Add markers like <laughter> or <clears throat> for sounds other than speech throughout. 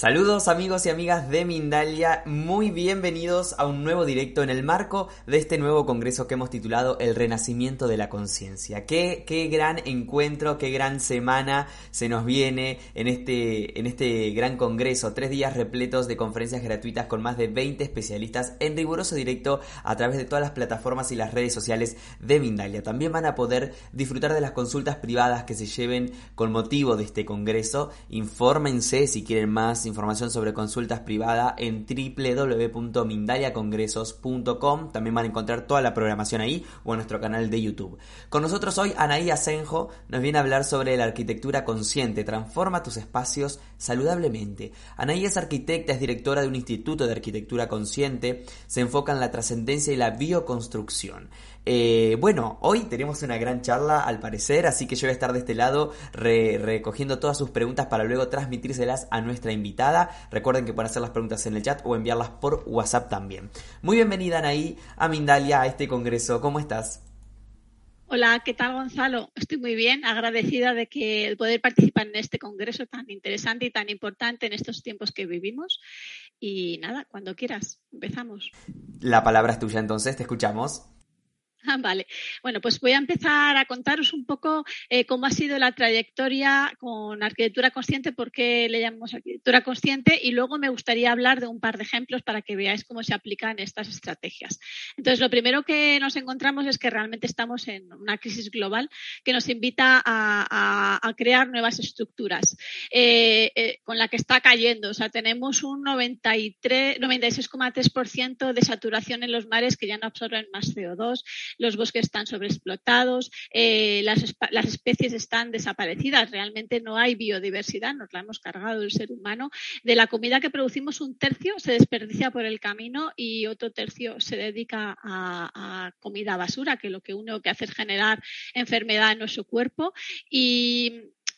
Saludos amigos y amigas de Mindalia, muy bienvenidos a un nuevo directo en el marco de este nuevo congreso que hemos titulado El Renacimiento de la Conciencia. Qué, qué gran encuentro, qué gran semana se nos viene en este, en este gran congreso. Tres días repletos de conferencias gratuitas con más de 20 especialistas en riguroso directo a través de todas las plataformas y las redes sociales de Mindalia. También van a poder disfrutar de las consultas privadas que se lleven con motivo de este congreso. Infórmense si quieren más información sobre consultas privadas en www.mindaliacongresos.com. También van a encontrar toda la programación ahí o en nuestro canal de YouTube. Con nosotros hoy Anaí Asenjo nos viene a hablar sobre la arquitectura consciente. Transforma tus espacios saludablemente. Anaí es arquitecta, es directora de un instituto de arquitectura consciente. Se enfoca en la trascendencia y la bioconstrucción. Eh, bueno, hoy tenemos una gran charla al parecer, así que yo voy a estar de este lado recogiendo todas sus preguntas para luego transmitírselas a nuestra invitada. Recuerden que pueden hacer las preguntas en el chat o enviarlas por WhatsApp también. Muy bienvenida Anaí a Mindalia, a este congreso. ¿Cómo estás? Hola, ¿qué tal Gonzalo? Estoy muy bien, agradecida de que poder participar en este congreso tan interesante y tan importante en estos tiempos que vivimos. Y nada, cuando quieras, empezamos. La palabra es tuya entonces, te escuchamos. Ah, vale. Bueno, pues voy a empezar a contaros un poco eh, cómo ha sido la trayectoria con arquitectura consciente, por qué le llamamos arquitectura consciente y luego me gustaría hablar de un par de ejemplos para que veáis cómo se aplican estas estrategias. Entonces, lo primero que nos encontramos es que realmente estamos en una crisis global que nos invita a, crear nuevas estructuras eh, eh, con la que está cayendo. O sea, tenemos un 96,3% de saturación en los mares que ya no absorben más CO2 los bosques están sobreexplotados, eh, las, las, especies están desaparecidas, realmente no hay biodiversidad, nos la hemos cargado el ser humano. De la comida que producimos, un tercio se desperdicia por el camino y otro tercio se dedica a, a comida basura, que lo que uno que hace es generar enfermedad en nuestro cuerpo.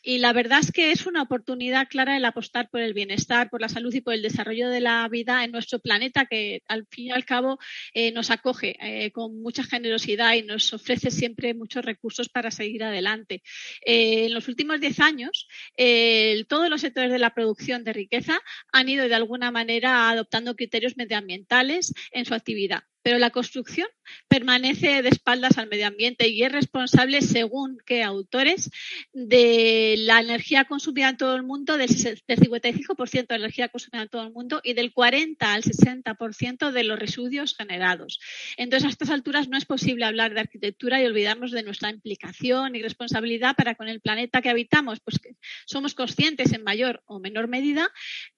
Y la verdad es que es una oportunidad clara el apostar por el bienestar, por la salud y por el desarrollo de la vida en nuestro planeta, que al fin y al cabo eh, nos acoge eh, con mucha generosidad y nos ofrece siempre muchos recursos para seguir adelante. Eh, en los últimos diez años, todos los sectores de la producción de riqueza han ido de alguna manera adoptando criterios medioambientales en su actividad pero la construcción permanece de espaldas al medio ambiente y es responsable, según qué autores, de la energía consumida en todo el mundo, del 55% de la energía consumida en todo el mundo y del 40 al 60% de los residuos generados. Entonces, a estas alturas no es posible hablar de arquitectura y olvidarnos de nuestra implicación y responsabilidad para con el planeta que habitamos, pues que somos conscientes en mayor o menor medida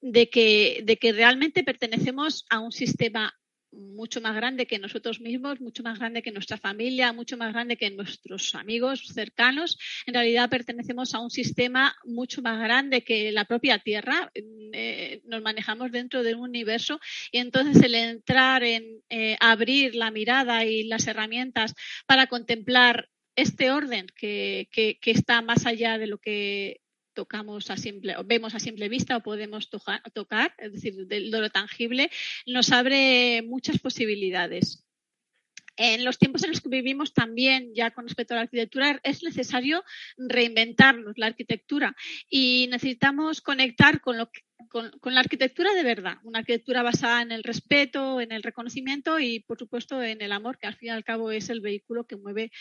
de que, de que realmente pertenecemos a un sistema mucho más grande que nosotros mismos, mucho más grande que nuestra familia, mucho más grande que nuestros amigos cercanos. En realidad pertenecemos a un sistema mucho más grande que la propia Tierra. Eh, nos manejamos dentro de un universo y entonces el entrar en eh, abrir la mirada y las herramientas para contemplar este orden que, que, está más allá de lo que tocamos a simple, vemos a simple vista o podemos tocar, es decir, de lo tangible, nos abre muchas posibilidades. En los tiempos en los que vivimos también, ya con respecto a la arquitectura, es necesario reinventarnos la arquitectura y necesitamos conectar con, lo con, con, la arquitectura de verdad, una arquitectura basada en el respeto, en el reconocimiento y, por supuesto, en el amor, que al fin y al cabo es el vehículo que mueve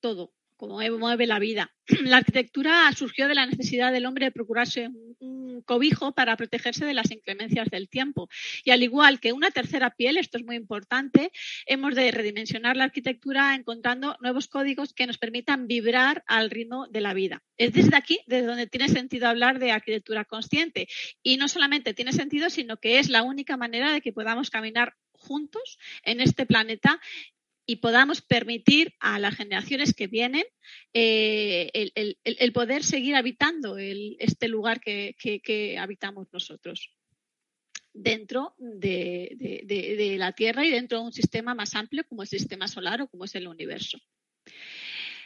todo, como mueve la vida. <clears throat> La arquitectura surgió de la necesidad del hombre de procurarse un cobijo para protegerse de las inclemencias del tiempo. Y al igual que una tercera piel, esto es muy importante, hemos de redimensionar la arquitectura encontrando nuevos códigos que nos permitan vibrar al ritmo de la vida. Es desde aquí desde donde tiene sentido hablar de arquitectura consciente. Y no solamente tiene sentido, sino que es la única manera de que podamos caminar juntos en este planeta y podamos permitir a las generaciones que vienen eh, el, poder seguir habitando este lugar que, habitamos nosotros dentro de, la Tierra y dentro de un sistema más amplio como el sistema solar o como es el universo.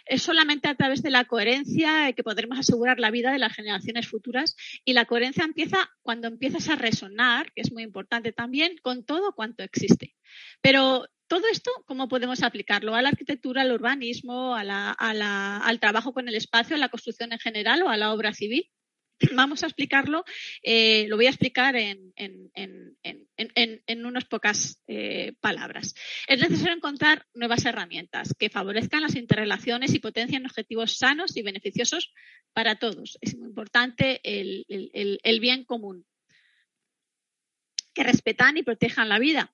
Es solamente a través de la coherencia que podremos asegurar la vida de las generaciones futuras y la coherencia empieza cuando empiezas a resonar, que es muy importante también, con todo cuanto existe. Pero todo esto, ¿cómo podemos aplicarlo? ¿A la arquitectura, al urbanismo, al trabajo con el espacio, a la construcción en general o a la obra civil? <clears throat> Vamos a explicarlo, eh, lo voy a explicar en, unas pocas eh, palabras. Es necesario encontrar nuevas herramientas que favorezcan las interrelaciones y potencien objetivos sanos y beneficiosos para todos. Es muy importante el bien común, que respetan y protejan la vida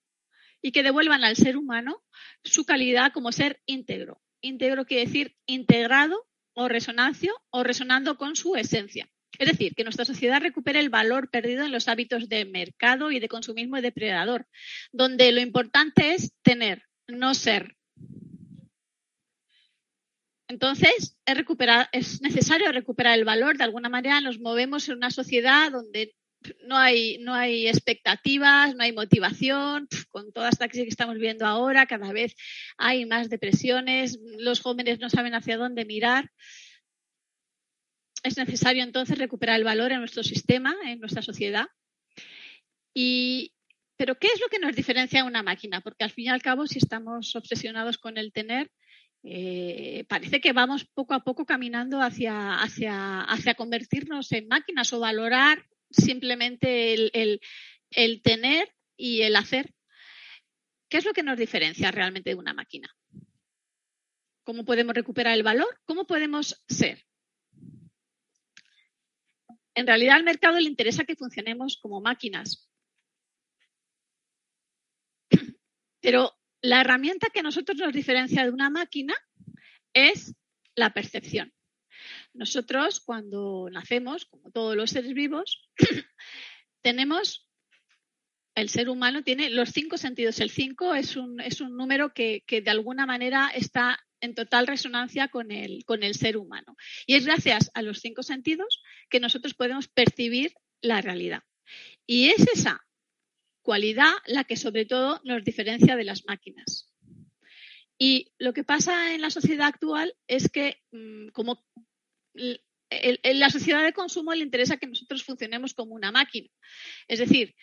y que devuelvan al ser humano su calidad como ser íntegro. Íntegro quiere decir integrado o resonancio o resonando con su esencia. Es decir, que nuestra sociedad recupere el valor perdido en los hábitos de mercado y de consumismo depredador, donde lo importante es tener, no ser. Entonces, es, es necesario recuperar el valor. De alguna manera nos movemos en una sociedad donde no hay, no hay expectativas, no hay motivación. Con toda esta crisis que estamos viendo ahora, cada vez hay más depresiones, los jóvenes no saben hacia dónde mirar. Es necesario entonces recuperar el valor en nuestro sistema, en nuestra sociedad. Y, pero, ¿qué es lo que nos diferencia de una máquina? Porque al fin y al cabo, si estamos obsesionados con el tener, eh, parece que vamos poco a poco caminando hacia, hacia, hacia convertirnos en máquinas o valorar simplemente el, tener y el hacer. ¿Qué es lo que nos diferencia realmente de una máquina? ¿Cómo podemos recuperar el valor? ¿Cómo podemos ser? En realidad al mercado le interesa que funcionemos como máquinas. Pero la herramienta que a nosotros nos diferencia de una máquina es la percepción. Nosotros, cuando nacemos, como todos los seres vivos, <clears throat> tenemos, el ser humano tiene los cinco sentidos. El cinco es un, es un número que, de alguna manera está en total resonancia con el, con el ser humano. Y es gracias a los cinco sentidos que nosotros podemos percibir la realidad. Y es esa cualidad la que sobre todo nos diferencia de las máquinas. Y lo que pasa en la sociedad actual es que, mm, como en la sociedad de consumo le interesa que nosotros funcionemos como una máquina. Es decir,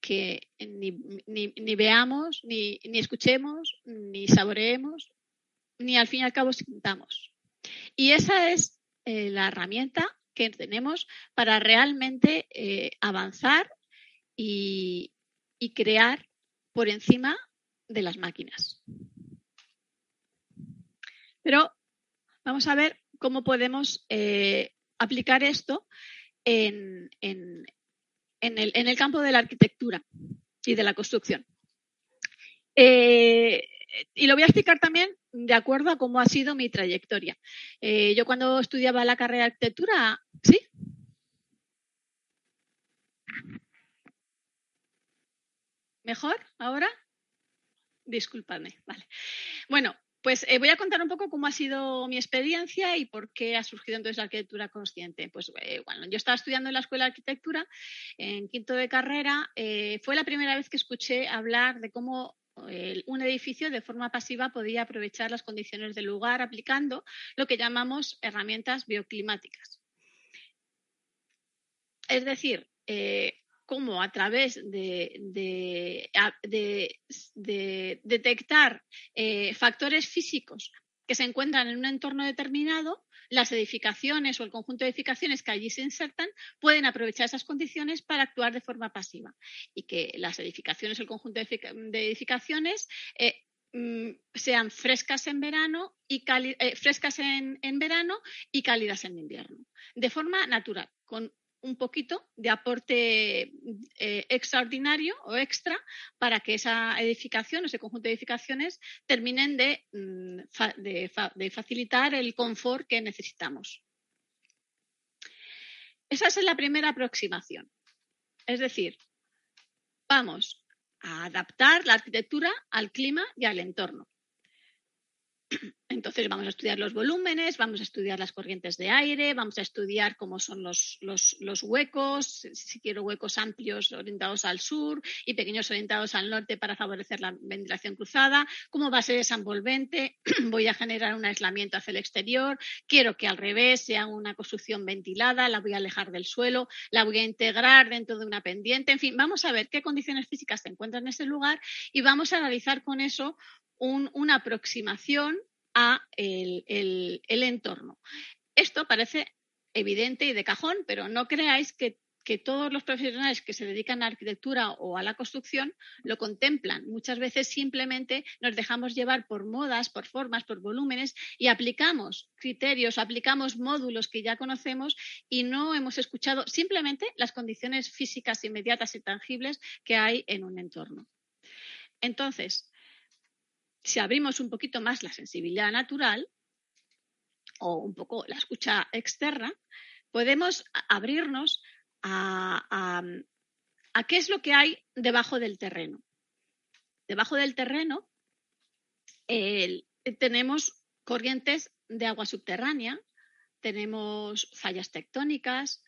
que ni, veamos, ni, escuchemos, ni saboreemos, ni al fin y al cabo sintamos. Y esa es eh, la herramienta que tenemos para realmente eh, avanzar y, y crear por encima de las máquinas. Pero vamos a ver cómo podemos eh, aplicar esto en, el, campo de la arquitectura y de la construcción. Eh, y lo voy a explicar también de acuerdo a cómo ha sido mi trayectoria. Eh, yo cuando estudiaba la carrera de arquitectura, ¿sí? ¿Mejor ahora? Disculpadme, vale. Bueno, pues eh, voy a contar un poco cómo ha sido mi experiencia y por qué ha surgido entonces la arquitectura consciente. Pues eh, bueno, yo estaba estudiando en la Escuela de Arquitectura, en quinto de carrera. Eh, fue la primera vez que escuché hablar de cómo un edificio de forma pasiva podía aprovechar las condiciones del lugar aplicando lo que llamamos herramientas bioclimáticas. Es decir, cómo a través de, detectar eh, factores físicos que se encuentran en un entorno determinado, las edificaciones o el conjunto de edificaciones que allí se insertan pueden aprovechar esas condiciones para actuar de forma pasiva. Y que las edificaciones o el conjunto de edificaciones eh, mm, sean frescas en verano y eh, frescas en, en, verano y cálidas en invierno, de forma natural, con un poquito de aporte eh, extraordinario o extra para que esa edificación, ese conjunto de edificaciones, terminen mm, de, facilitar el confort que necesitamos. Esa es la primera aproximación. Es decir, vamos a adaptar la arquitectura al clima y al entorno. Entonces vamos a estudiar los volúmenes, vamos a estudiar las corrientes de aire, vamos a estudiar cómo son los, huecos, si quiero huecos amplios orientados al sur y pequeños orientados al norte para favorecer la ventilación cruzada, cómo va a ser esa envolvente, <clears throat> voy a generar un aislamiento hacia el exterior, quiero que al revés sea una construcción ventilada, la voy a alejar del suelo, la voy a integrar dentro de una pendiente, en fin, vamos a ver qué condiciones físicas se encuentran en ese lugar y vamos a analizar con eso una aproximación a el, entorno. Esto parece evidente y de cajón, pero no creáis que que todos los profesionales que se dedican a arquitectura o a la construcción lo contemplan. Muchas veces simplemente nos dejamos llevar por modas, por formas, por volúmenes y aplicamos criterios, aplicamos módulos que ya conocemos y no hemos escuchado simplemente las condiciones físicas inmediatas y tangibles que hay en un entorno. Entonces, si abrimos un poquito más la sensibilidad natural o un poco la escucha externa, podemos abrirnos a, qué es lo que hay debajo del terreno. Debajo del terreno tenemos corrientes de agua subterránea, tenemos fallas tectónicas,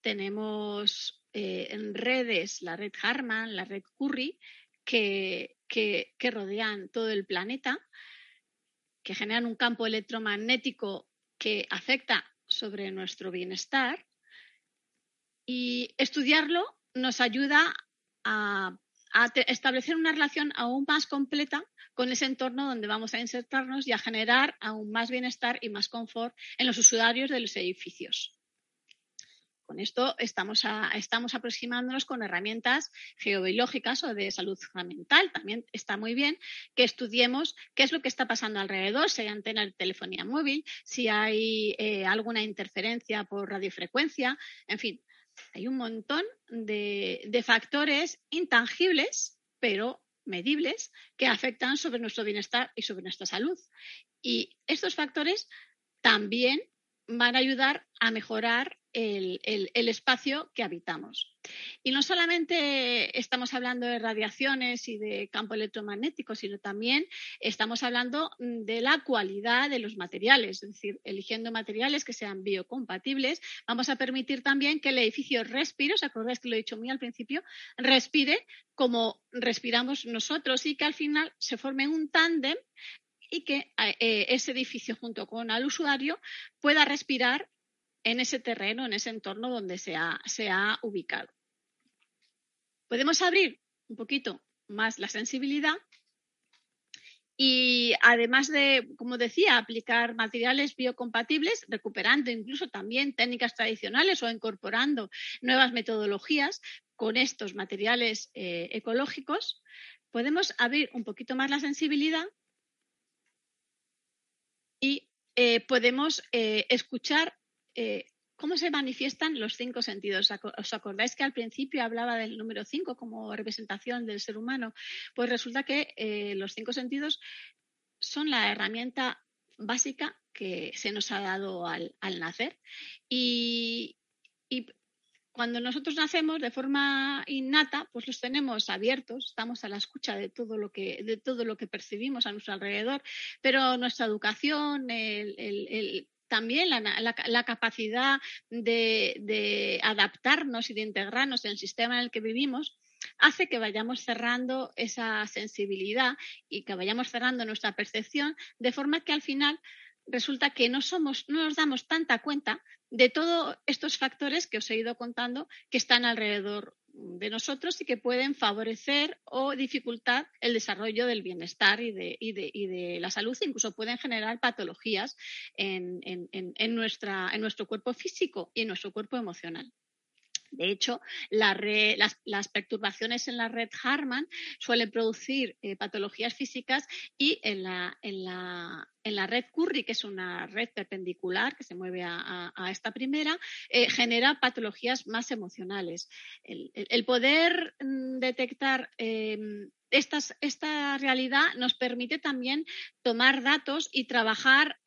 tenemos eh, redes, la red Harman, la red Curry, que, que rodean todo el planeta, que generan un campo electromagnético que afecta sobre nuestro bienestar y estudiarlo nos ayuda a, establecer una relación aún más completa con ese entorno donde vamos a insertarnos y a generar aún más bienestar y más confort en los usuarios de los edificios. Con esto estamos, aproximándonos con herramientas geobiológicas o de salud mental. También está muy bien que estudiemos qué es lo que está pasando alrededor, si hay antena de telefonía móvil, si hay eh, alguna interferencia por radiofrecuencia, en fin, hay un montón de, factores intangibles, pero medibles, que afectan sobre nuestro bienestar y sobre nuestra salud. Y estos factores también van a ayudar a mejorar el, espacio que habitamos. Y no solamente estamos hablando de radiaciones y de campo electromagnético, sino también estamos hablando de la cualidad de los materiales, es decir, eligiendo materiales que sean biocompatibles, vamos a permitir también que el edificio respire, ¿os acordáis que lo he dicho muy al principio? Respire como respiramos nosotros y que al final se forme un tándem y que eh, ese edificio junto con el usuario pueda respirar en ese terreno, en ese entorno donde se ha, ubicado. Podemos abrir un poquito más la sensibilidad y además de, como decía, aplicar materiales biocompatibles, recuperando incluso también técnicas tradicionales o incorporando nuevas metodologías con estos materiales eh, ecológicos, podemos abrir un poquito más la sensibilidad y eh, podemos eh, escuchar eh, cómo se manifiestan los cinco sentidos. ¿Os acordáis que al principio hablaba del número cinco como representación del ser humano? Pues resulta que los cinco sentidos son la herramienta básica que se nos ha dado al, nacer. y, cuando nosotros nacemos de forma innata, pues los tenemos abiertos, estamos a la escucha de todo lo que, de todo lo que percibimos a nuestro alrededor, pero nuestra educación, también la, capacidad de, adaptarnos y de integrarnos en el sistema en el que vivimos, hace que vayamos cerrando esa sensibilidad y que vayamos cerrando nuestra percepción, de forma que al final resulta que no somos, no nos damos tanta cuenta de todos estos factores que os he ido contando que están alrededor de nosotros y que pueden favorecer o dificultar el desarrollo del bienestar y de, y de, la salud, incluso pueden generar patologías en, en, nuestra, en nuestro cuerpo físico y en nuestro cuerpo emocional. De hecho, las, perturbaciones en la red Harman suelen producir eh, patologías físicas y en la, red Curry, que es una red perpendicular que se mueve a, esta primera, eh, genera patologías más emocionales. El, poder mm, detectar em, esta realidad nos permite también tomar datos y trabajar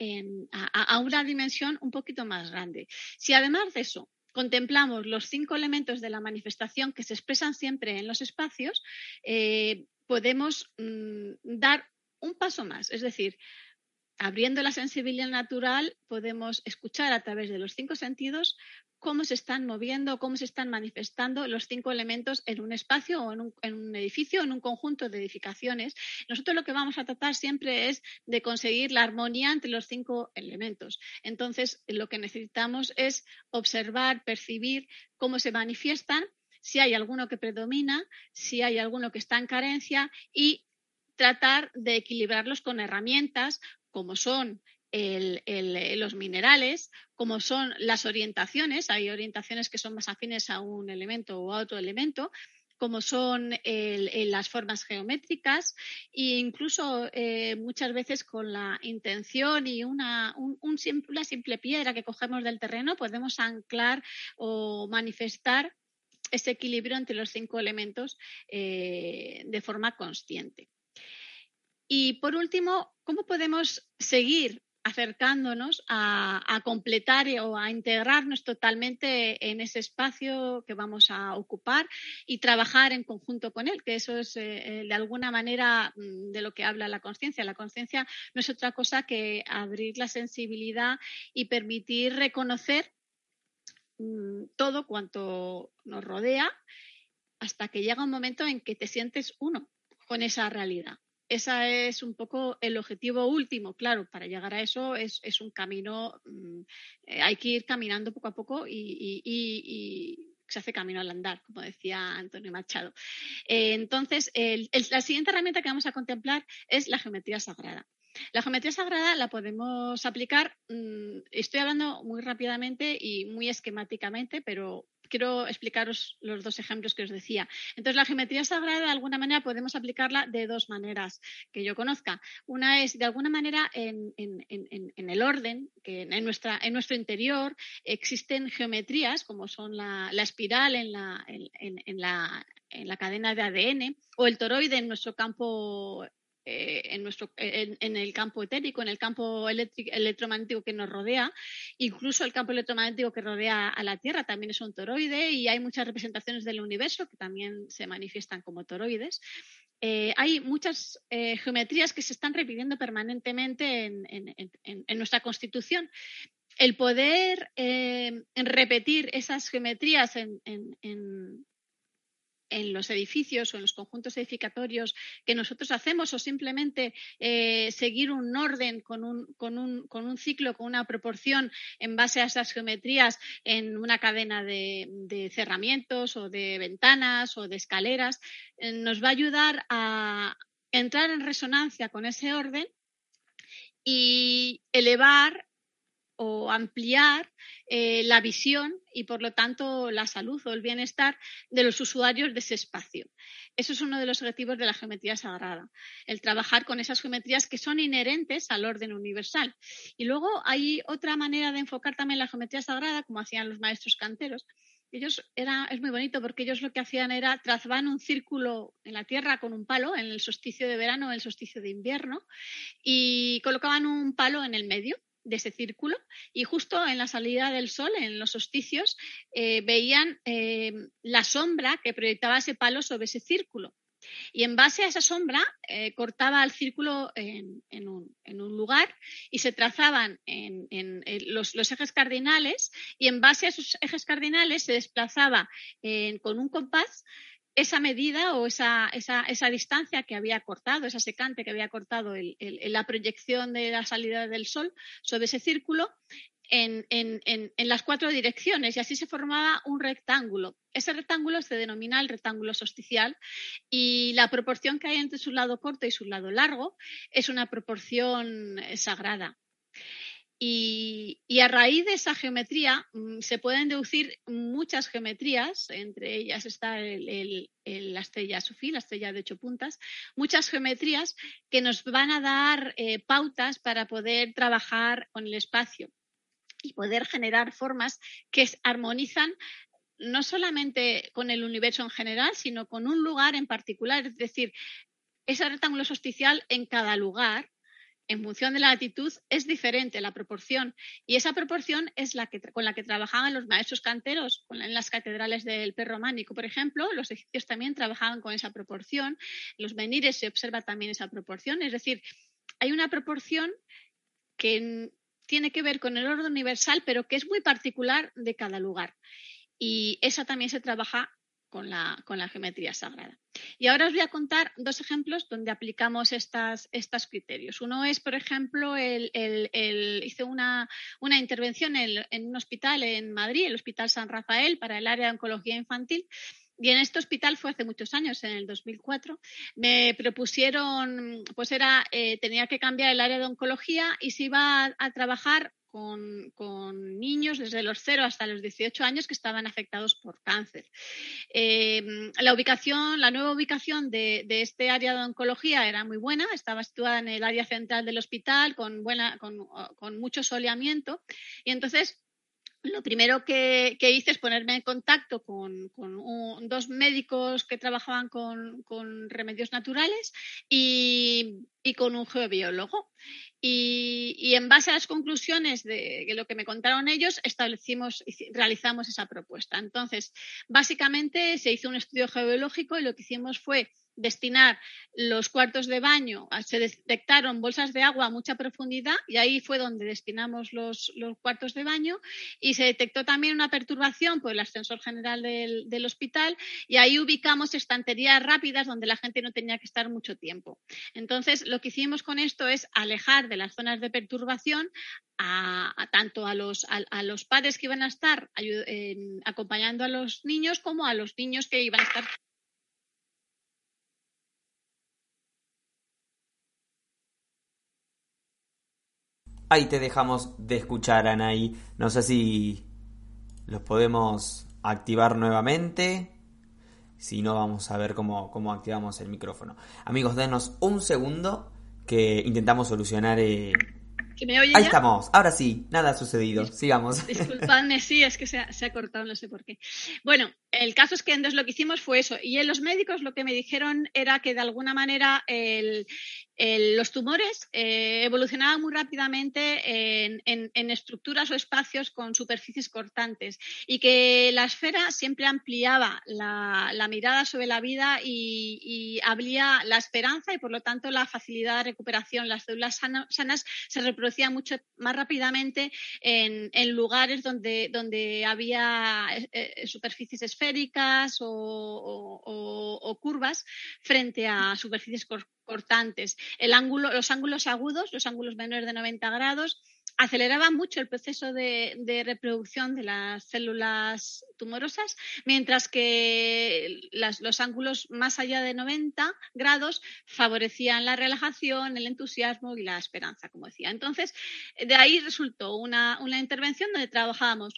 a, una dimensión un poquito más grande. Si además de eso contemplamos los cinco elementos de la manifestación que se expresan siempre en los espacios, eh, podemos mm, dar un paso más. Es decir, abriendo la sensibilidad natural, podemos escuchar a través de los cinco sentidos cómo se están moviendo, cómo se están manifestando los cinco elementos en un espacio o en un, edificio, en un conjunto de edificaciones. Nosotros lo que vamos a tratar siempre es de conseguir la armonía entre los cinco elementos. Entonces, lo que necesitamos es observar, percibir cómo se manifiestan, si hay alguno que predomina, si hay alguno que está en carencia y tratar de equilibrarlos con herramientas como son los minerales, como son las orientaciones, hay orientaciones que son más afines a un elemento o a otro elemento, como son las formas geométricas e incluso eh, muchas veces con la intención y una, una simple piedra que cogemos del terreno podemos anclar o manifestar ese equilibrio entre los cinco elementos eh, de forma consciente. Y por último, ¿cómo podemos seguir acercándonos a, completar o a integrarnos totalmente en ese espacio que vamos a ocupar y trabajar en conjunto con él, que eso es eh, eh, de alguna manera mm, de lo que habla la conciencia. La conciencia no es otra cosa que abrir la sensibilidad y permitir reconocer mm, todo cuanto nos rodea hasta que llega un momento en que te sientes uno con esa realidad ese es un poco el objetivo último. Claro, para llegar a eso es, un camino, mm, eh, hay que ir caminando poco a poco y, se hace camino al andar, como decía Antonio Machado. Eh, entonces, la siguiente herramienta que vamos a contemplar es la geometría sagrada. La geometría sagrada la podemos aplicar, mm, estoy hablando muy rápidamente y muy esquemáticamente, pero quiero explicaros los dos ejemplos que os decía. Entonces, la geometría sagrada, de alguna manera, podemos aplicarla de dos maneras que yo conozca. Una es, de alguna manera, en, el orden, que en, nuestro interior existen geometrías, como son la, espiral en la cadena de ADN o el toroide en nuestro campo eh, en, nuestro, en, el campo etérico, en el campo electromagnético que nos rodea, incluso el campo electromagnético que rodea a la Tierra también es un toroide y hay muchas representaciones del universo que también se manifiestan como toroides. Eh, hay muchas eh, geometrías que se están repitiendo permanentemente en, nuestra constitución. El poder repetir esas geometrías en, en los edificios o en los conjuntos edificatorios que nosotros hacemos o simplemente eh, seguir un orden con un, con, un, con un, ciclo, con una proporción en base a esas geometrías en una cadena de, cerramientos o de ventanas o de escaleras, eh, nos va a ayudar a entrar en resonancia con ese orden y elevar o ampliar eh, la visión y, por lo tanto, la salud o el bienestar de los usuarios de ese espacio. Eso es uno de los objetivos de la geometría sagrada, el trabajar con esas geometrías que son inherentes al orden universal. Y luego hay otra manera de enfocar también la geometría sagrada, como hacían los maestros canteros, ellos era, es muy bonito porque ellos lo que hacían era trazaban un círculo en la tierra con un palo en el solsticio de verano, en el solsticio de invierno, y colocaban un palo en el medio de ese círculo y justo en la salida del sol, en los solsticios, eh, veían eh, la sombra que proyectaba ese palo sobre ese círculo. Y en base a esa sombra eh, cortaba el círculo en, un, lugar y se trazaban los, ejes cardinales y en base a esos ejes cardinales se desplazaba con un compás esa medida o esa, esa, esa, distancia que había cortado, esa secante que había cortado la proyección de la salida del Sol sobre ese círculo en, en, en, las cuatro direcciones y así se formaba un rectángulo. Ese rectángulo se denomina el rectángulo solsticial y la proporción que hay entre su lado corto y su lado largo es una proporción eh, sagrada. Y, a raíz de esa geometría mm, se pueden deducir muchas geometrías, entre ellas está la estrella Sufí, la estrella de ocho puntas, muchas geometrías que nos van a dar eh, pautas para poder trabajar con el espacio y poder generar formas que armonizan no solamente con el universo en general, sino con un lugar en particular, es decir, ese rectángulo solsticial en cada lugar en función de la latitud es diferente la proporción y esa proporción es la que con la que trabajaban los maestros canteros en las catedrales del románico, por ejemplo, los egipcios también trabajaban con esa proporción, los menires se observa también esa proporción, es decir, hay una proporción que tiene que ver con el orden universal, pero que es muy particular de cada lugar. Y esa también se trabaja con la, con la geometría sagrada. Y ahora os voy a contar dos ejemplos donde aplicamos estas, estos criterios. Uno es, por ejemplo, el, hice una, una intervención en, un hospital en Madrid, el Hospital San Rafael, para el área de oncología infantil, Y en este hospital fue hace muchos años, en el 2004, me propusieron, pues era, eh, tenía que cambiar el área de oncología y se iba a, trabajar con, niños desde los 0 hasta los 18 años que estaban afectados por cáncer. Em, la ubicación, la nueva ubicación de, este área de oncología era muy buena, estaba situada en el área central del hospital con, buena, con mucho soleamiento y entonces lo primero que, hice es ponerme en contacto con, dos médicos que trabajaban con, remedios naturales y, con un geobiólogo. Y, en base a las conclusiones de, lo que me contaron ellos, establecimos, realizamos esa propuesta. Entonces, básicamente se hizo un estudio geobiológico y lo que hicimos fue destinar los cuartos de baño, se detectaron bolsas de agua a mucha profundidad y ahí fue donde destinamos los, cuartos de baño y se detectó también una perturbación por el ascensor general del, del, hospital y ahí ubicamos estanterías rápidas donde la gente no tenía que estar mucho tiempo. Entonces, lo que hicimos con esto es alejar de las zonas de perturbación a, tanto a los, a, los padres que iban a estar acompañando a los niños como a los niños que iban a estar Ahí te dejamos de escuchar, Anaí. No sé si los podemos activar nuevamente. Si no, vamos a ver cómo, cómo activamos el micrófono. Amigos, denos un segundo que intentamos solucionar. Eh... Ahí estamos, ahora sí, nada ha sucedido. Sigamos. <laughs> Disculpadme, sí, es que se ha, se ha, cortado, no sé por qué. Bueno, el caso es que entonces lo que hicimos fue eso. Y en los médicos lo que me dijeron era que de alguna manera los tumores eh, evolucionaban muy rápidamente en, estructuras o espacios con superficies cortantes y que la esfera siempre ampliaba la, mirada sobre la vida y, abría la esperanza y por lo tanto la facilidad de recuperación. Las células sanas se reproducían mucho más rápidamente en, lugares donde, donde había eh, eh, superficies esféricas o, curvas frente a superficies cortantes los ángulos agudos, los ángulos menores de 90 grados, aceleraban mucho el proceso de, reproducción de las células tumorosas, mientras que los ángulos más allá de 90 grados favorecían la relajación, el entusiasmo y la esperanza, como decía. Entonces, de ahí resultó una, intervención donde trabajábamos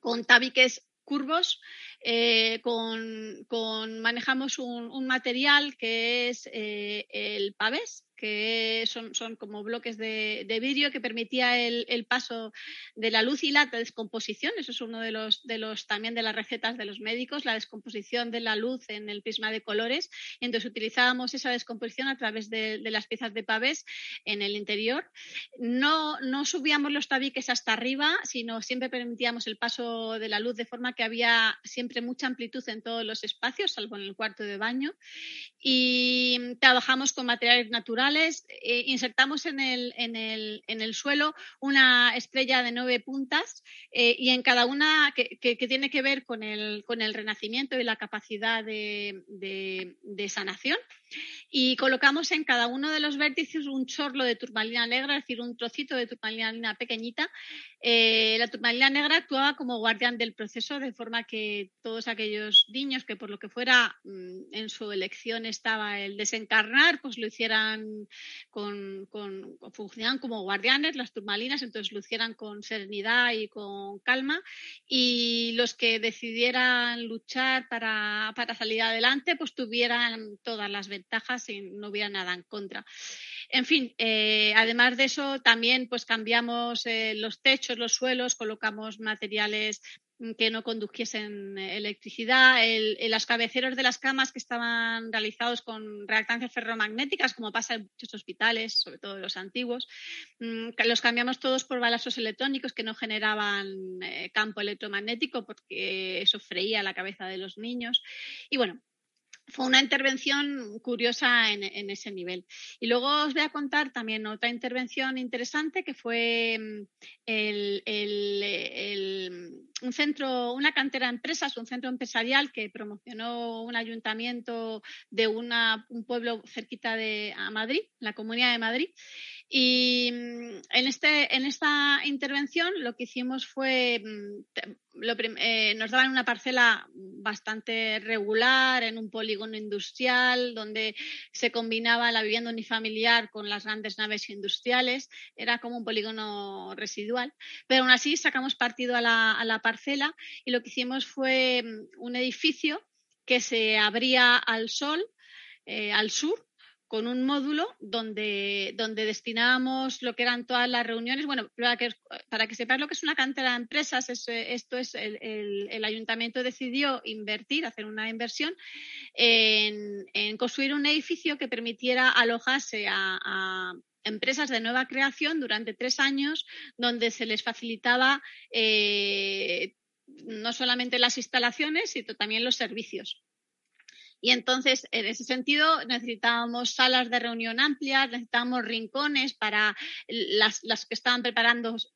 con tabiques curvos, eh, con, manejamos un, material que es eh, el pavés, que son, son como bloques de, de vidrio que permitía el, el, paso de la luz y la descomposición. Eso es uno de los, de los también de las recetas de los médicos, la descomposición de la luz en el prisma de colores. Entonces utilizábamos esa descomposición a través de, de las piezas de pavés en el interior. No, no subíamos los tabiques hasta arriba, sino siempre permitíamos el paso de la luz de forma que había siempre mucha amplitud en todos los espacios, salvo en el cuarto de baño. Y trabajamos con materiales naturales eh, insertamos en el, en, el, en el, suelo una estrella de nueve puntas eh, y en cada una que, tiene que ver con el, con el renacimiento y la capacidad de, de, sanación. Y colocamos en cada uno de los vértices un chorlo de turmalina negra, es decir, un trocito de turmalina pequeñita. Eh, la turmalina negra actuaba como guardián del proceso, de forma que todos aquellos niños que por lo que fuera mm, en su elección estaba el desencarnar, pues lo hicieran con, funcionaban como guardianes, las turmalinas, entonces lucieran con serenidad y con calma. Y los que decidieran luchar para, salir adelante, pues tuvieran todas las y no hubiera nada en contra. En fin, eh, además de eso, también pues cambiamos eh, los techos, los suelos, colocamos materiales Mm, que no condujesen electricidad, el, los cabeceros de las camas que estaban realizados con reactancias ferromagnéticas, como pasa en muchos hospitales, sobre todo los antiguos, mm, los cambiamos todos por balazos electrónicos que no generaban eh, campo electromagnético porque eso freía la cabeza de los niños. Y bueno, fue una intervención curiosa en, ese nivel. Y luego os voy a contar también otra intervención interesante que fue mm, el, un centro, una cantera de empresas, un centro empresarial que promocionó un ayuntamiento de un pueblo cerquita de a Madrid, la Comunidad de Madrid. Y mm, en, este, en esta intervención lo que hicimos fue, mm, eh, nos daban una parcela bastante regular en un polígono industrial donde se combinaba la vivienda unifamiliar con las grandes naves industriales. Era como un polígono residual. Pero aún así sacamos partido a la, a la parcela y lo que hicimos fue mm, un edificio que se abría al sol, eh, al sur, con un módulo donde, donde destinábamos lo que eran todas las reuniones. Bueno, para que, para que sepáis lo que es una cantera de empresas, esto es el, ayuntamiento decidió invertir, hacer una inversión en, construir un edificio que permitiera alojarse a, a empresas de nueva creación durante tres años, donde se les facilitaba eh, no solamente las instalaciones, sino también los servicios. Y entonces, en ese sentido, necesitábamos salas de reunión amplias, necesitábamos rincones para las, las que estaban preparándose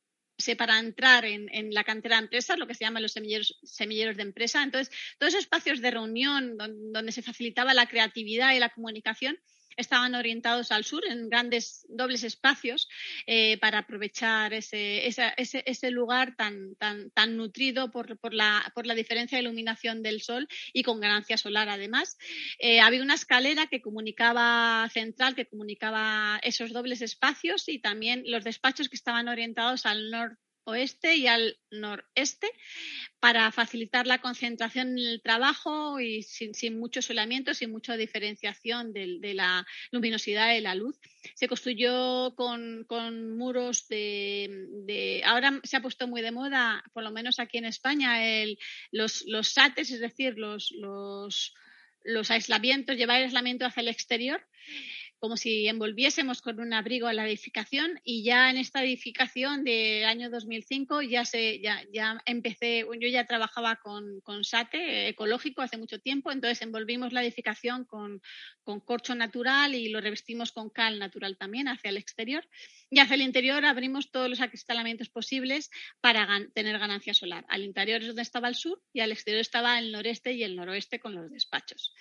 para entrar en, en, la cantera de empresas, lo que se llaman los semilleros, semilleros de empresa. Entonces, todos esos espacios de reunión donde, donde se facilitaba la creatividad y la comunicación estaban orientados al sur en grandes dobles espacios eh, para aprovechar ese, ese, ese, lugar tan, tan, tan nutrido por, por, la, por, la, diferencia de iluminación del sol y con ganancia solar además. Eh, había una escalera que comunicaba central, que comunicaba esos dobles espacios y también los despachos que estaban orientados al norte oeste y al noreste para facilitar la concentración en el trabajo y sin, sin mucho solamiento, sin mucha diferenciación de, la luminosidad de la luz. Se construyó con, con muros de, de, Ahora se ha puesto muy de moda, por lo menos aquí en España, el, los, los SATES, es decir, los, los, los aislamientos, llevar aislamiento hacia el exterior como si envolviésemos con un abrigo a la edificación y ya en esta edificación del año 2005 ya se ya, ya empecé, yo ya trabajaba con, con SATE ecológico hace mucho tiempo, entonces envolvimos la edificación con, con corcho natural y lo revestimos con cal natural también hacia el exterior y hacia el interior abrimos todos los acristalamientos posibles para tener ganancia solar. Al interior es donde estaba el sur y al exterior estaba el noreste y el noroeste con los despachos.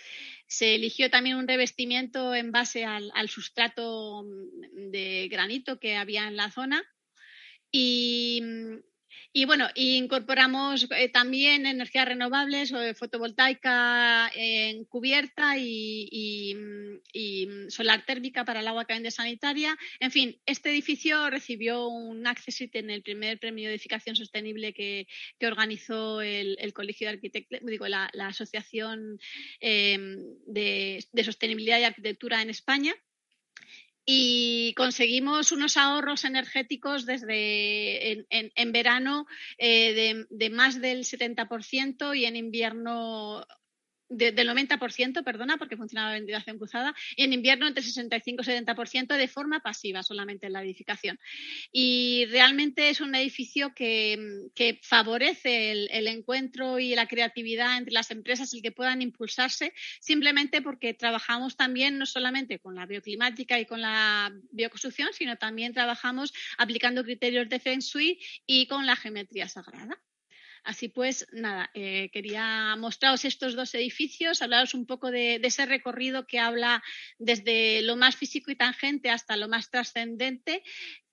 Se eligió también un revestimiento en base al al, sustrato de granito que había en la zona. Y, y bueno, incorporamos eh, también energías renovables, o fotovoltaica en cubierta y, y, y, solar térmica para el agua caliente sanitaria. En fin, este edificio recibió un Accessit en el primer premio de edificación sostenible que, organizó el, Colegio de Arquitectos, digo, la, Asociación eh, de, de Sostenibilidad y Arquitectura en España y conseguimos unos ahorros energéticos desde en, en, verano eh, de, de, más del 70% y en invierno de, del 90%, perdona, porque funcionaba la ventilación cruzada, y en invierno entre 65 y 70% de forma pasiva solamente en la edificación. Y realmente es un edificio que, favorece el, encuentro y la creatividad entre las empresas, el que puedan impulsarse, simplemente porque trabajamos también no solamente con la bioclimática y con la bioconstrucción, sino también trabajamos aplicando criterios de Feng y con la geometría sagrada. Así pues, nada, eh, quería mostraros estos dos edificios, hablaros un poco de, ese recorrido que habla desde lo más físico y tangente hasta lo más trascendente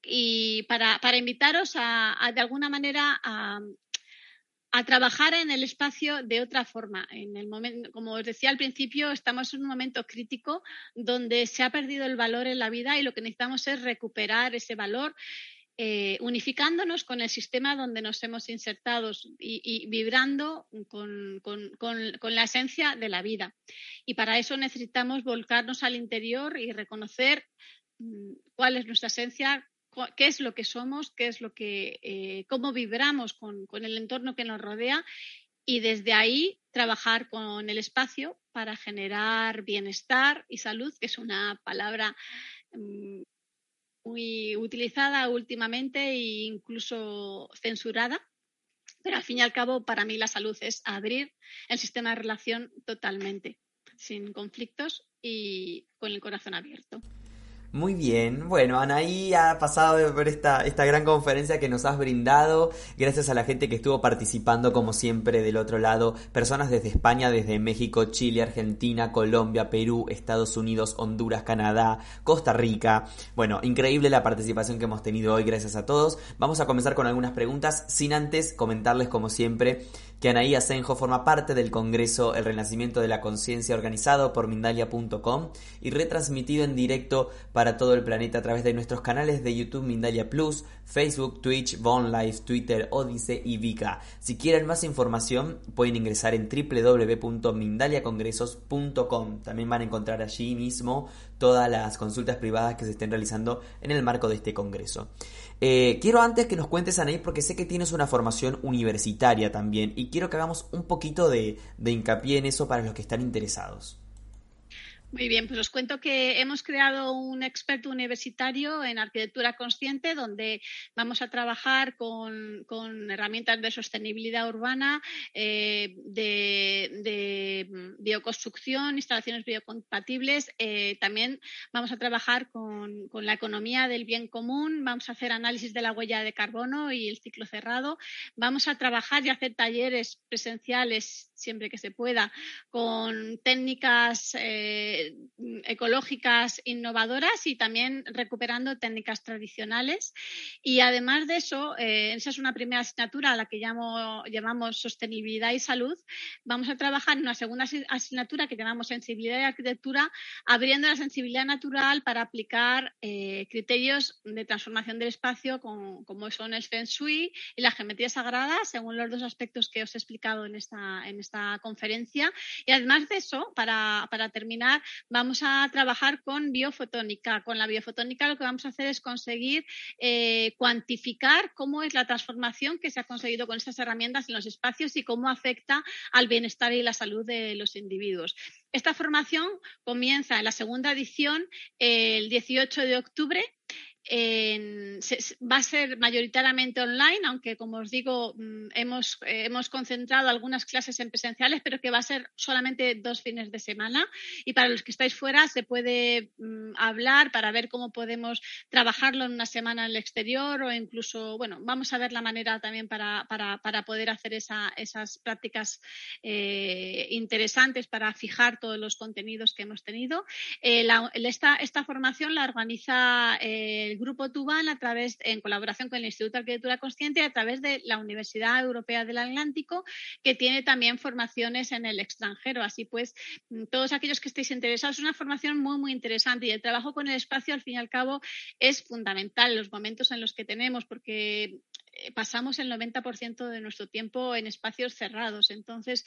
y para, para invitaros a, a, de alguna manera a, a trabajar en el espacio de otra forma. En el momento, como os decía al principio, estamos en un momento crítico donde se ha perdido el valor en la vida y lo que necesitamos es recuperar ese valor eh, unificándonos con el sistema donde nos hemos insertado y, vibrando con, la esencia de la vida. Y para eso necesitamos volcarnos al interior y reconocer mm, cuál es nuestra esencia, qué es lo que somos, qué es lo que, eh, cómo vibramos con, con el entorno que nos rodea y desde ahí trabajar con el espacio para generar bienestar y salud, que es una palabra mmm, muy utilizada últimamente e incluso censurada, pero al fin y al cabo para mí la salud es abrir el sistema de relación totalmente, sin conflictos y con el corazón abierto. Muy bien, bueno, Anaí ha pasado por esta, esta gran conferencia que nos has brindado, gracias a la gente que estuvo participando como siempre del otro lado, personas desde España, desde México, Chile, Argentina, Colombia, Perú, Estados Unidos, Honduras, Canadá, Costa Rica. Bueno, increíble la participación que hemos tenido hoy, gracias a todos. Vamos a comenzar con algunas preguntas, sin antes comentarles como siempre que Anaí Asenjo forma parte del Congreso El Renacimiento de la Conciencia organizado por Mindalia.com y retransmitido en directo para todo el planeta a través de nuestros canales de YouTube Mindalia Plus, Facebook, Twitch, Von Live, Twitter, Odyssey y Vika. Si quieren más información pueden ingresar en www.mindaliacongresos.com. También van a encontrar allí mismo todas las consultas privadas que se estén realizando en el marco de este congreso. Eh, quiero antes que nos cuentes, Anaí, porque sé que tienes una formación universitaria también y quiero que hagamos un poquito de, de hincapié en eso para los que están interesados. Muy bien, pues os cuento que hemos creado un experto universitario en arquitectura consciente donde vamos a trabajar con, herramientas de sostenibilidad urbana, eh, de, bioconstrucción, instalaciones biocompatibles. Eh, también vamos a trabajar con, la economía del bien común, vamos a hacer análisis de la huella de carbono y el ciclo cerrado. Vamos a trabajar y hacer talleres presenciales siempre que se pueda con técnicas. Eh, ecológicas innovadoras y también recuperando técnicas tradicionales. Y además de eso, eh, esa es una primera asignatura a la que llamamos sostenibilidad y salud. Vamos a trabajar en una segunda asignatura que llamamos sensibilidad y arquitectura, abriendo la sensibilidad natural para aplicar eh, criterios de transformación del espacio como son el Feng Shui y la geometría sagrada, según los dos aspectos que os he explicado en esta, en esta conferencia. Y además de eso, para, para terminar, vamos a trabajar con biofotónica. Con la biofotónica lo que vamos a hacer es conseguir eh, cuantificar cómo es la transformación que se ha conseguido con estas herramientas en los espacios y cómo afecta al bienestar y la salud de los individuos. Esta formación comienza en la segunda edición el 18 de octubre va a ser mayoritariamente online, aunque como os digo, mm, hemos, eh, hemos concentrado algunas clases en presenciales, pero que va a ser solamente dos fines de semana. Y para los que estáis fuera se puede mm, hablar para ver cómo podemos trabajarlo en una semana en el exterior o incluso, bueno, vamos a ver la manera también para, para, para poder hacer esa, esas prácticas eh, interesantes para fijar todos los contenidos que hemos tenido. Eh, esta, esta formación la organiza el Grupo Tubán a través, en colaboración con el Instituto de Arquitectura Consciente y a través de la Universidad Europea del Atlántico, que tiene también formaciones en el extranjero. Así pues, mm, todos aquellos que estéis interesados, es una formación muy, muy interesante y el trabajo con el espacio, al fin y al cabo, es fundamental en los momentos en los que tenemos, porque eh, pasamos el 90% de nuestro tiempo en espacios cerrados. Entonces,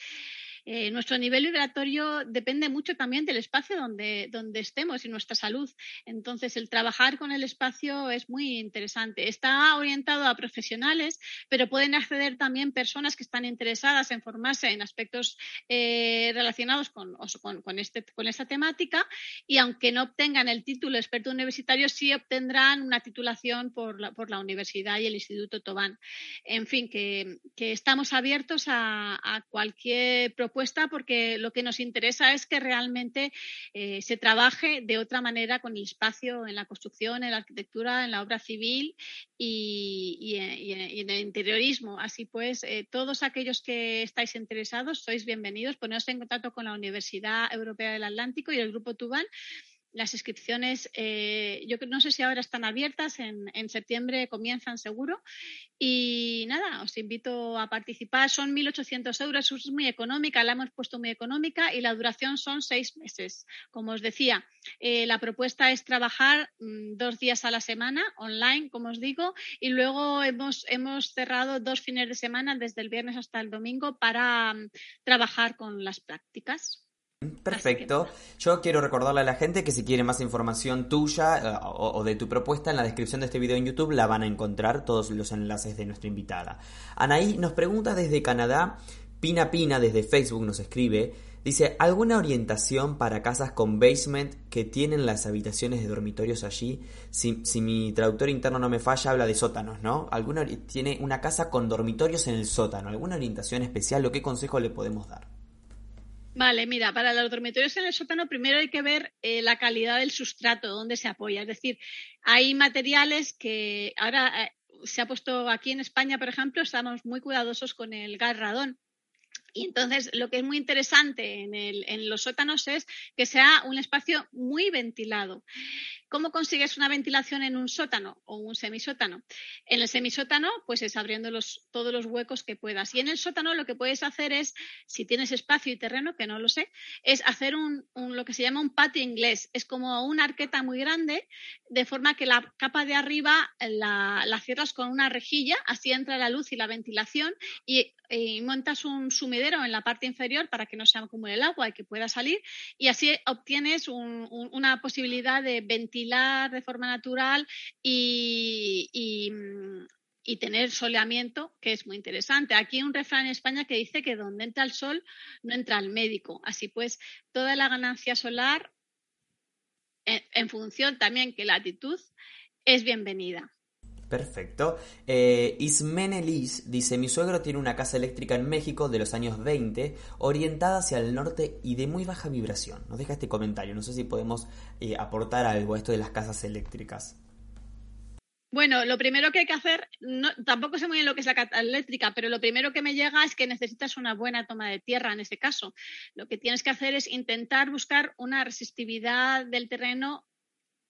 eh, nuestro nivel vibratorio depende mucho también del espacio donde, donde estemos y nuestra salud. Entonces, el trabajar con el espacio es muy interesante. Está orientado a profesionales, pero pueden acceder también personas que están interesadas en formarse en aspectos eh, relacionados con, con, este, con esta temática y aunque no obtengan el título experto universitario, sí obtendrán una titulación por la, por la universidad y el Instituto Tobán. En fin, que, estamos abiertos a, a cualquier propuesta porque lo que nos interesa es que realmente eh, se trabaje de otra manera con el espacio en la construcción, en la arquitectura, en la obra civil y, en, el interiorismo. Así pues, eh, todos aquellos que estáis interesados sois bienvenidos. Poneros en contacto con la Universidad Europea del Atlántico y el Grupo Tubán las inscripciones, eh, yo no sé si ahora están abiertas, en, septiembre comienzan seguro. Y nada, os invito a participar. Son 1.800 euros, es muy económica, la hemos puesto muy económica y la duración son seis meses. Como os decía, eh, la propuesta es trabajar mm, dos días a la semana, online, como os digo, y luego hemos, hemos cerrado dos fines de semana, desde el viernes hasta el domingo, para mm, trabajar con las prácticas. Perfecto. Yo quiero recordarle a la gente que si quiere más información tuya eh, o, de tu propuesta, en la descripción de este video en YouTube la van a encontrar todos los enlaces de nuestra invitada. Anaí nos pregunta desde Canadá, Pina Pina desde Facebook nos escribe, dice, ¿alguna orientación para casas con basement que tienen las habitaciones de dormitorios allí? Si, mi traductor interno no me falla, habla de sótanos, ¿no? ¿Alguna, tiene una casa con dormitorios en el sótano? ¿Alguna orientación especial o qué consejo le podemos dar? Vale, mira, para los dormitorios en el sótano primero hay que ver eh, la calidad del sustrato, dónde se apoya. Es decir, hay materiales que ahora eh, se ha puesto aquí en España, por ejemplo, estamos muy cuidadosos con el gas radón. Y entonces lo que es muy interesante en, el, en, los sótanos es que sea un espacio muy ventilado. ¿Cómo consigues una ventilación en un sótano o un semisótano? En el semisótano, pues es abriendo los, todos los huecos que puedas. Y en el sótano lo que puedes hacer es, si tienes espacio y terreno, que no lo sé, es hacer un, un, lo que se llama un patio inglés. Es como una arqueta muy grande, de forma que la capa de arriba la, la cierras con una rejilla, así entra la luz y la ventilación, y, y montas un sumidero en la parte inferior para que no se acumule el agua y que pueda salir, y así obtienes un, una posibilidad de ventilar de forma natural y, y, y, tener soleamiento, que es muy interesante. Aquí hay un refrán en España que dice que donde entra el sol no entra el médico. Así pues, toda la ganancia solar, en, en función también que la latitud, es bienvenida. Perfecto. Eh, Ismene Liz dice, mi suegro tiene una casa eléctrica en México de los años 20, orientada hacia el norte y de muy baja vibración. Nos deja este comentario, no sé si podemos eh, aportar algo a esto de las casas eléctricas. Bueno, lo primero que hay que hacer, tampoco sé muy bien lo que es la casa eléctrica, pero lo primero que me llega es que necesitas una buena toma de tierra en ese caso. Lo que tienes que hacer es intentar buscar una resistividad del terreno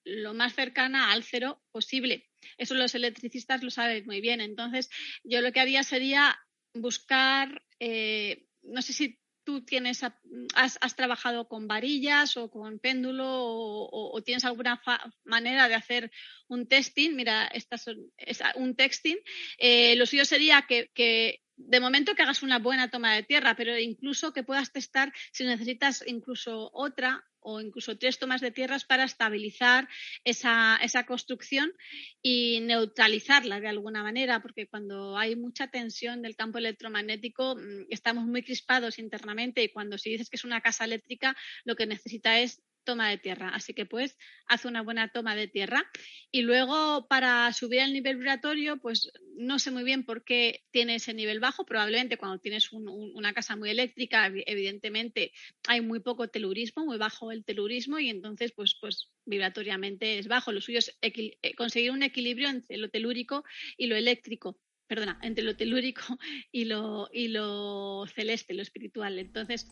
lo más cercana al cero posible. Eso los electricistas lo saben muy bien. Entonces, yo lo que haría sería buscar, eh, no sé si tú tienes, has, trabajado con varillas o con péndulo o, tienes alguna manera de hacer un testing. Mira, estas es un texting. Eh, lo suyo sería que, que de momento que hagas una buena toma de tierra, pero incluso que puedas testar si necesitas incluso otra o incluso tres tomas de tierras para estabilizar esa, esa, construcción y neutralizarla de alguna manera, porque cuando hay mucha tensión del campo electromagnético mm, estamos muy crispados internamente y cuando si dices que es una casa eléctrica lo que necesita es toma de tierra. Así que pues hace una buena toma de tierra. Y luego para subir el nivel vibratorio, pues no sé muy bien por qué tiene ese nivel bajo. Probablemente cuando tienes un, una casa muy eléctrica, evidentemente hay muy poco telurismo, muy bajo el telurismo y entonces pues, pues vibratoriamente es bajo. Lo suyo es eh, conseguir un equilibrio entre lo telúrico y lo eléctrico perdona, entre lo telúrico <laughs> y lo, y lo celeste, lo espiritual. Entonces,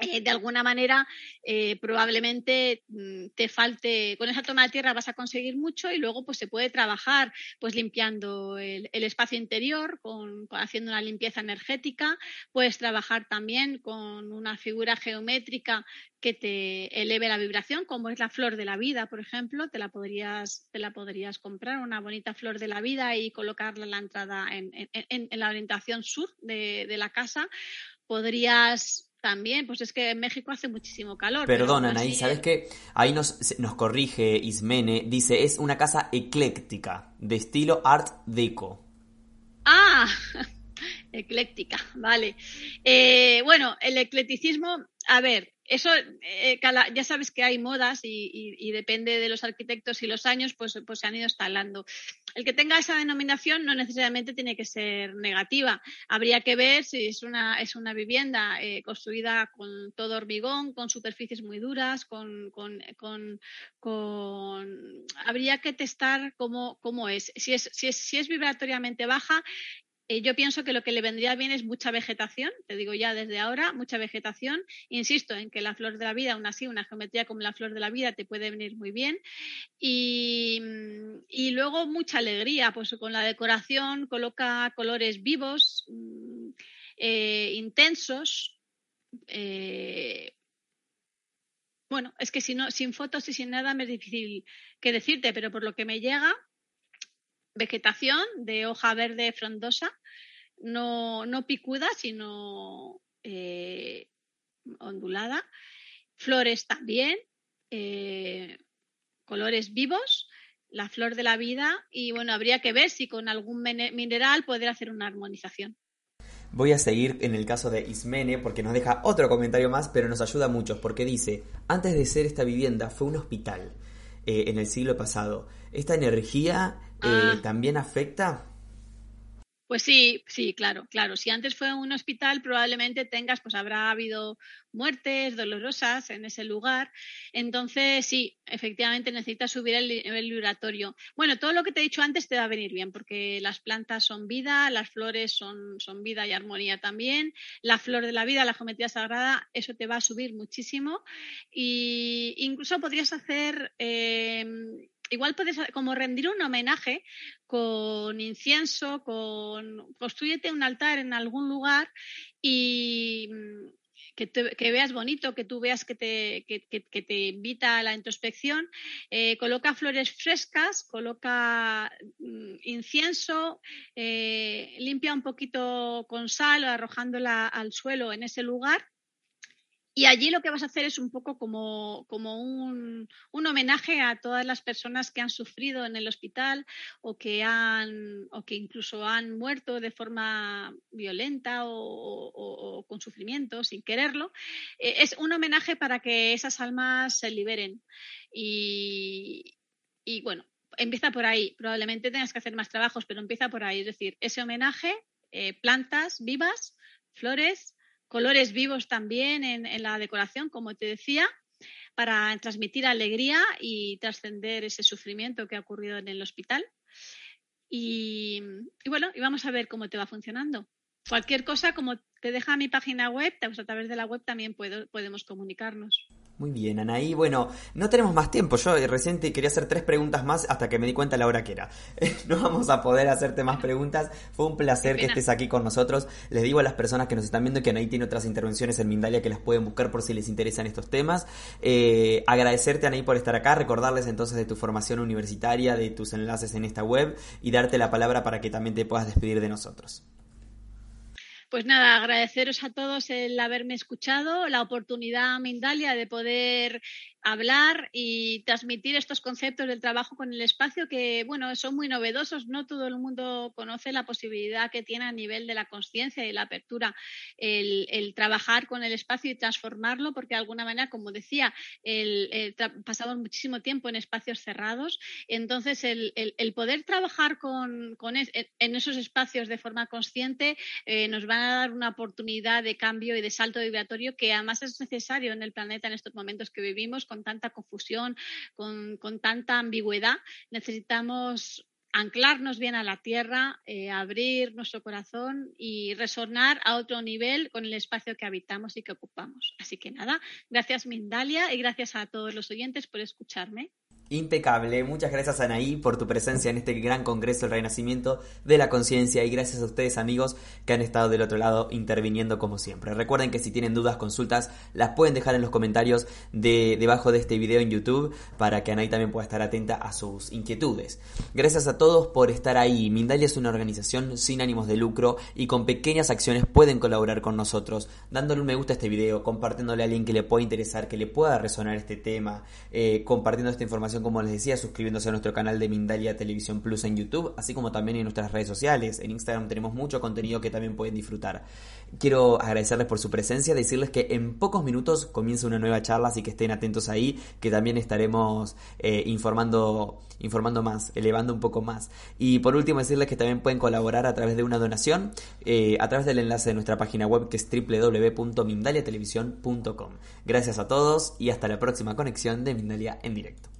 eh, de alguna manera eh, probablemente mm, te falte, con esa toma de tierra vas a conseguir mucho y luego pues se puede trabajar pues limpiando el, espacio interior, con, haciendo una limpieza energética, puedes trabajar también con una figura geométrica que te eleve la vibración, como es la flor de la vida, por ejemplo, te la podrías, te la podrías comprar, una bonita flor de la vida y colocarla en la entrada en, la orientación sur de la casa. Podrías también, pues es que en México hace muchísimo calor. Perdona, Anaí, ¿sabes qué? Ahí nos, nos corrige Ismene, dice, es una casa ecléctica, de estilo Art Deco. Ah, <laughs> ecléctica, vale. Eh, bueno, el eclecticismo, a ver, eso eh, ya sabes que hay modas y, depende de los arquitectos y los años, pues, pues se han ido instalando. El que tenga esa denominación no necesariamente tiene que ser negativa. Habría que ver si es una, vivienda eh, construida con todo hormigón, con superficies muy duras, con, habría que testar cómo, es. si es vibratoriamente baja, eh, yo pienso que lo que le vendría bien es mucha vegetación, te digo ya desde ahora, mucha vegetación. Insisto en que la flor de la vida, aún así, una geometría como la flor de la vida te puede venir muy bien. Y, luego mucha alegría, pues con la decoración coloca colores vivos, eh, intensos. Eh, bueno, es que si no, sin fotos y sin nada me es difícil que decirte, pero por lo que me llega, vegetación de hoja verde frondosa, no, no picuda, sino eh, ondulada. Flores también, eh, colores vivos, la flor de la vida y bueno, habría que ver si con algún mineral poder hacer una armonización. Voy a seguir en el caso de Ismene porque nos deja otro comentario más, pero nos ayuda mucho porque dice, antes de ser esta vivienda fue un hospital eh, en el siglo pasado. ¿Esta energía eh, ah. también afecta? Pues sí, sí, claro, claro. Si antes fue un hospital, probablemente tengas, pues habrá habido muertes dolorosas en ese lugar. Entonces, sí, efectivamente necesitas subir el nivel vibratorio. Bueno, todo lo que te he dicho antes te va a venir bien, porque las plantas son vida, las flores son, son vida y armonía también. La flor de la vida, la geometría sagrada, eso te va a subir muchísimo. Y incluso podrías hacer. Eh, igual puedes como rendir un homenaje con incienso, con construyete un altar en algún lugar y mm, que, veas bonito, que tú veas que te, que, te invita a la introspección. Eh, coloca flores frescas, coloca mm, incienso, eh, limpia un poquito con sal arrojándola al suelo en ese lugar y allí lo que vas a hacer es un poco como, un, homenaje a todas las personas que han sufrido en el hospital o que, han, o que incluso han muerto de forma violenta o, con sufrimiento, sin quererlo. Eh, es un homenaje para que esas almas se liberen. Y, y bueno, empieza por ahí. Probablemente tengas que hacer más trabajos, pero empieza por ahí. Es decir, ese homenaje, eh, plantas vivas, flores colores vivos también en, la decoración, como te decía, para transmitir alegría y trascender ese sufrimiento que ha ocurrido en el hospital. Y, bueno, y vamos a ver cómo te va funcionando. Cualquier cosa, como te deja mi página web, a través de la web también podemos comunicarnos. Muy bien, Anaí. Bueno, no tenemos más tiempo. Yo recién quería hacer tres preguntas más hasta que me di cuenta la hora que era. <laughs> no vamos a poder hacerte más preguntas. Fue un placer que estés aquí con nosotros. Les digo a las personas que nos están viendo que Anaí tiene otras intervenciones en Mindalia que las pueden buscar por si les interesan estos temas. Eh, agradecerte, Anaí, por estar acá. Recordarles entonces de tu formación universitaria, de tus enlaces en esta web y darte la palabra para que también te puedas despedir de nosotros. Pues nada, agradeceros a todos el haberme escuchado, la oportunidad, Mindalia, de poder hablar y transmitir estos conceptos del trabajo con el espacio que, bueno, son muy novedosos. No todo el mundo conoce la posibilidad que tiene a nivel de la conciencia y la apertura el, trabajar con el espacio y transformarlo, porque de alguna manera, como decía, el, pasamos muchísimo tiempo en espacios cerrados. Entonces, el, poder trabajar con, en esos espacios de forma consciente eh, nos van a dar una oportunidad de cambio y de salto vibratorio que además es necesario en el planeta en estos momentos que vivimos tanta confusión, con, tanta ambigüedad. Necesitamos anclarnos bien a la tierra, eh, abrir nuestro corazón y resonar a otro nivel con el espacio que habitamos y que ocupamos. Así que nada, gracias Mindalia y gracias a todos los oyentes por escucharme. Impecable. Muchas gracias Anaí por tu presencia en este gran congreso del renacimiento de la conciencia y gracias a ustedes amigos que han estado del otro lado interviniendo como siempre. Recuerden que si tienen dudas, consultas, las pueden dejar en los comentarios de debajo de este video en YouTube para que Anaí también pueda estar atenta a sus inquietudes. Gracias a todos por estar ahí. Mindalia es una organización sin ánimos de lucro y con pequeñas acciones pueden colaborar con nosotros, dándole un me gusta a este video, compartiéndole a alguien que le pueda interesar, que le pueda resonar este tema, eh, compartiendo esta como les decía, suscribiéndose a nuestro canal de Mindalia Televisión Plus en YouTube, así como también en nuestras redes sociales. En Instagram tenemos mucho contenido que también pueden disfrutar. Quiero agradecerles por su presencia, decirles que en pocos minutos comienza una nueva charla, así que estén atentos ahí, que también estaremos eh, informando, informando más, elevando un poco más. Y por último decirles que también pueden colaborar a través de una donación, eh, a través del enlace de nuestra página web que es www.mindaliatelevisión.com. Gracias a todos y hasta la próxima conexión de Mindalia en directo.